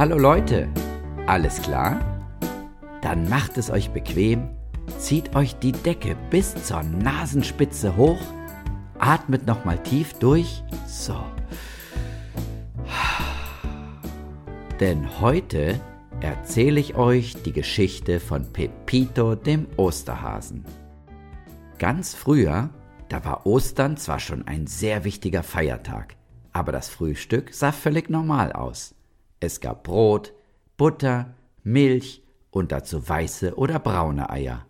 Hallo Leute, alles klar? Dann macht es euch bequem, zieht euch die Decke bis zur Nasenspitze hoch, atmet nochmal tief durch, so. Denn heute erzähle ich euch die Geschichte von Pepito dem Osterhasen. Ganz früher, da war Ostern zwar schon ein sehr wichtiger Feiertag, aber das Frühstück sah völlig normal aus. Es gab Brot, Butter, Milch und dazu weiße oder braune Eier.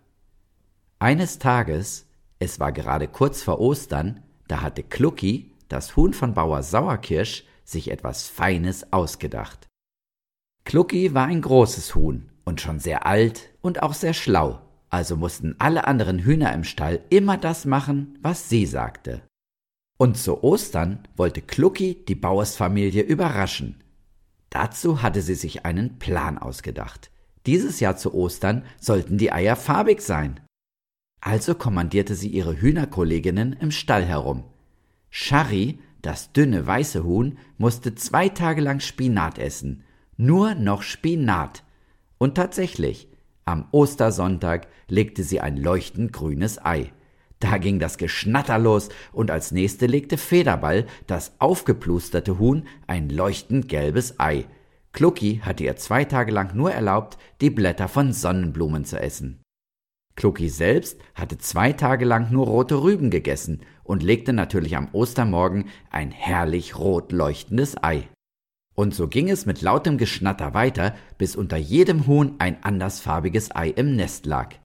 Eines Tages, es war gerade kurz vor Ostern, da hatte Klucki, das Huhn von Bauer Sauerkirsch, sich etwas Feines ausgedacht. Klucki war ein großes Huhn und schon sehr alt und auch sehr schlau, also mussten alle anderen Hühner im Stall immer das machen, was sie sagte. Und zu Ostern wollte Klucki die Bauersfamilie überraschen. Dazu hatte sie sich einen Plan ausgedacht. Dieses Jahr zu Ostern sollten die Eier farbig sein. Also kommandierte sie ihre Hühnerkolleginnen im Stall herum. Shari, das dünne weiße Huhn, musste zwei Tage lang Spinat essen. Nur noch Spinat. Und tatsächlich, am Ostersonntag legte sie ein leuchtend grünes Ei. Da ging das Geschnatter los und als nächste legte Federball, das aufgeplusterte Huhn, ein leuchtend gelbes Ei. Klucki hatte ihr zwei Tage lang nur erlaubt, die Blätter von Sonnenblumen zu essen. Klucki selbst hatte zwei Tage lang nur rote Rüben gegessen und legte natürlich am Ostermorgen ein herrlich rot leuchtendes Ei. Und so ging es mit lautem Geschnatter weiter, bis unter jedem Huhn ein andersfarbiges Ei im Nest lag.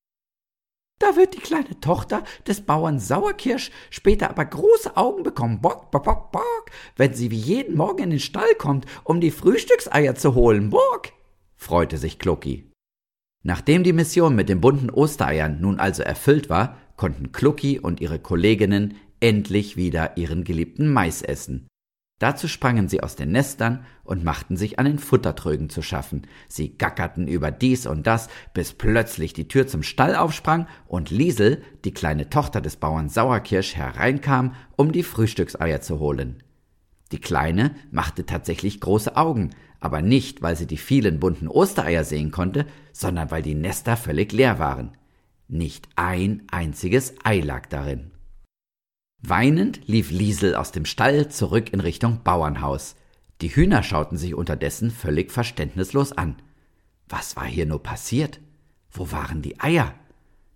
Da wird die kleine Tochter des Bauern Sauerkirsch später aber große Augen bekommen, bock, bock, bock, bock, wenn sie wie jeden Morgen in den Stall kommt, um die Frühstückseier zu holen, bock, freute sich Klucki. Nachdem die Mission mit den bunten Ostereiern nun also erfüllt war, konnten Klucki und ihre Kolleginnen endlich wieder ihren geliebten Mais essen. Dazu sprangen sie aus den Nestern und machten sich an den Futtertrögen zu schaffen. Sie gackerten über dies und das, bis plötzlich die Tür zum Stall aufsprang und Liesel, die kleine Tochter des Bauern Sauerkirsch, hereinkam, um die Frühstückseier zu holen. Die Kleine machte tatsächlich große Augen, aber nicht, weil sie die vielen bunten Ostereier sehen konnte, sondern weil die Nester völlig leer waren. Nicht ein einziges Ei lag darin. Weinend lief Liesel aus dem Stall zurück in Richtung Bauernhaus. Die Hühner schauten sich unterdessen völlig verständnislos an. Was war hier nur passiert? Wo waren die Eier?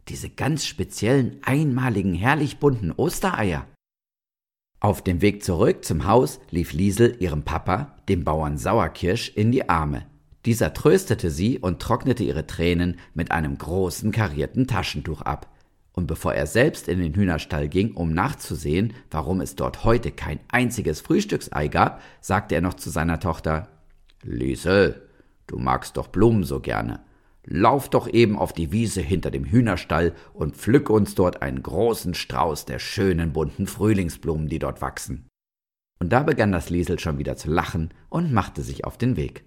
Diese ganz speziellen, einmaligen, herrlich bunten Ostereier. Auf dem Weg zurück zum Haus lief Liesel ihrem Papa, dem Bauern Sauerkirsch, in die Arme. Dieser tröstete sie und trocknete ihre Tränen mit einem großen karierten Taschentuch ab und bevor er selbst in den Hühnerstall ging, um nachzusehen, warum es dort heute kein einziges Frühstücksei gab, sagte er noch zu seiner Tochter Liesel, du magst doch Blumen so gerne. Lauf doch eben auf die Wiese hinter dem Hühnerstall und pflück uns dort einen großen Strauß der schönen bunten Frühlingsblumen, die dort wachsen. Und da begann das Liesel schon wieder zu lachen und machte sich auf den Weg.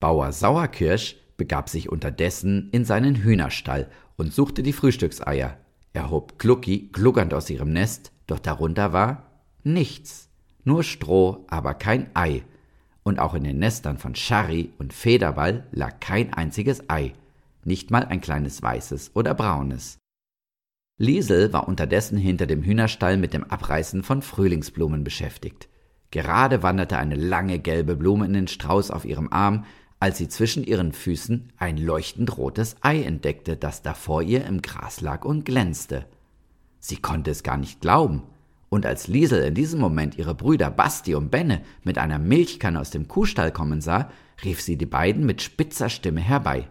Bauer Sauerkirsch begab sich unterdessen in seinen Hühnerstall und suchte die Frühstückseier. Er hob Glucki gluggernd aus ihrem Nest, doch darunter war nichts, nur Stroh, aber kein Ei. Und auch in den Nestern von Scharri und Federball lag kein einziges Ei, nicht mal ein kleines weißes oder braunes. Liesel war unterdessen hinter dem Hühnerstall mit dem Abreißen von Frühlingsblumen beschäftigt. Gerade wanderte eine lange gelbe Blume in den Strauß auf ihrem Arm, als sie zwischen ihren Füßen ein leuchtend rotes Ei entdeckte, das da vor ihr im Gras lag und glänzte. Sie konnte es gar nicht glauben, und als Liesel in diesem Moment ihre Brüder Basti und Benne mit einer Milchkanne aus dem Kuhstall kommen sah, rief sie die beiden mit spitzer Stimme herbei.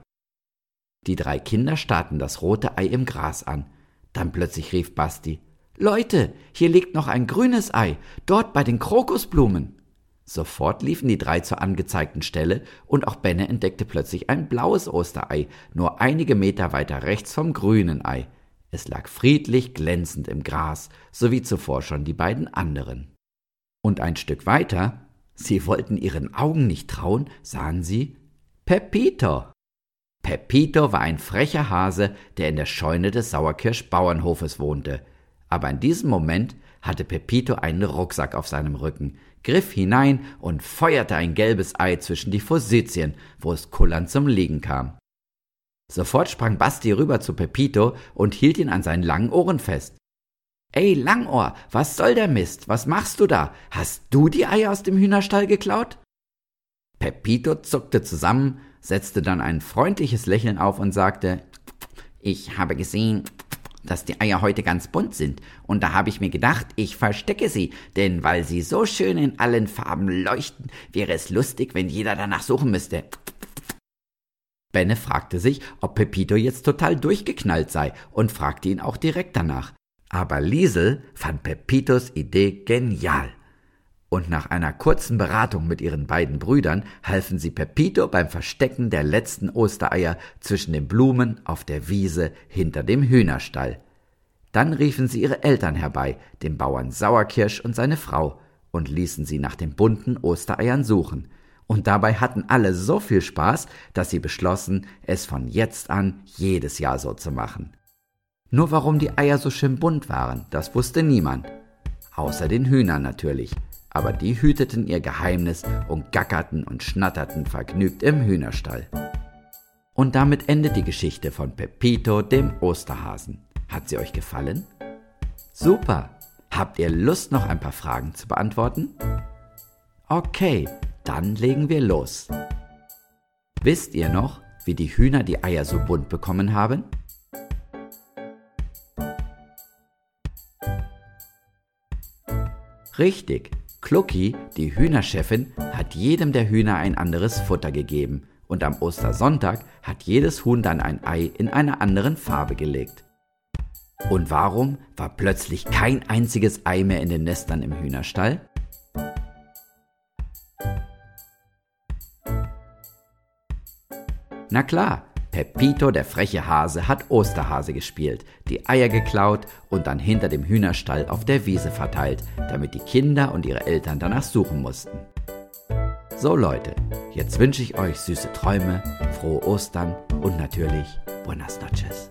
Die drei Kinder starrten das rote Ei im Gras an. Dann plötzlich rief Basti Leute, hier liegt noch ein grünes Ei, dort bei den Krokusblumen. Sofort liefen die drei zur angezeigten Stelle und auch Benne entdeckte plötzlich ein blaues Osterei, nur einige Meter weiter rechts vom grünen Ei. Es lag friedlich glänzend im Gras, so wie zuvor schon die beiden anderen. Und ein Stück weiter, sie wollten ihren Augen nicht trauen, sahen sie Pepito. Pepito war ein frecher Hase, der in der Scheune des Sauerkirsch-Bauernhofes wohnte. Aber in diesem Moment hatte Pepito einen Rucksack auf seinem Rücken, griff hinein und feuerte ein gelbes Ei zwischen die Forsythien, wo es kullernd zum Liegen kam. Sofort sprang Basti rüber zu Pepito und hielt ihn an seinen langen Ohren fest. Ey, Langohr, was soll der Mist? Was machst du da? Hast du die Eier aus dem Hühnerstall geklaut? Pepito zuckte zusammen, setzte dann ein freundliches Lächeln auf und sagte, ich habe gesehen, dass die Eier heute ganz bunt sind, und da habe ich mir gedacht, ich verstecke sie, denn weil sie so schön in allen Farben leuchten, wäre es lustig, wenn jeder danach suchen müsste. Benne fragte sich, ob Pepito jetzt total durchgeknallt sei und fragte ihn auch direkt danach. Aber Liesel fand Pepitos Idee genial. Und nach einer kurzen Beratung mit ihren beiden Brüdern halfen sie Pepito beim Verstecken der letzten Ostereier zwischen den Blumen auf der Wiese hinter dem Hühnerstall. Dann riefen sie ihre Eltern herbei, den Bauern Sauerkirsch und seine Frau, und ließen sie nach den bunten Ostereiern suchen. Und dabei hatten alle so viel Spaß, dass sie beschlossen, es von jetzt an jedes Jahr so zu machen. Nur warum die Eier so schön bunt waren, das wusste niemand. Außer den Hühnern natürlich. Aber die hüteten ihr Geheimnis und gackerten und schnatterten vergnügt im Hühnerstall. Und damit endet die Geschichte von Pepito, dem Osterhasen. Hat sie euch gefallen? Super! Habt ihr Lust, noch ein paar Fragen zu beantworten? Okay, dann legen wir los. Wisst ihr noch, wie die Hühner die Eier so bunt bekommen haben? Richtig, Klucki, die Hühnerchefin, hat jedem der Hühner ein anderes Futter gegeben und am Ostersonntag hat jedes Huhn dann ein Ei in einer anderen Farbe gelegt. Und warum war plötzlich kein einziges Ei mehr in den Nestern im Hühnerstall? Na klar, Pepito, der freche Hase, hat Osterhase gespielt, die Eier geklaut und dann hinter dem Hühnerstall auf der Wiese verteilt, damit die Kinder und ihre Eltern danach suchen mussten. So Leute, jetzt wünsche ich euch süße Träume, frohe Ostern und natürlich Buenas noches.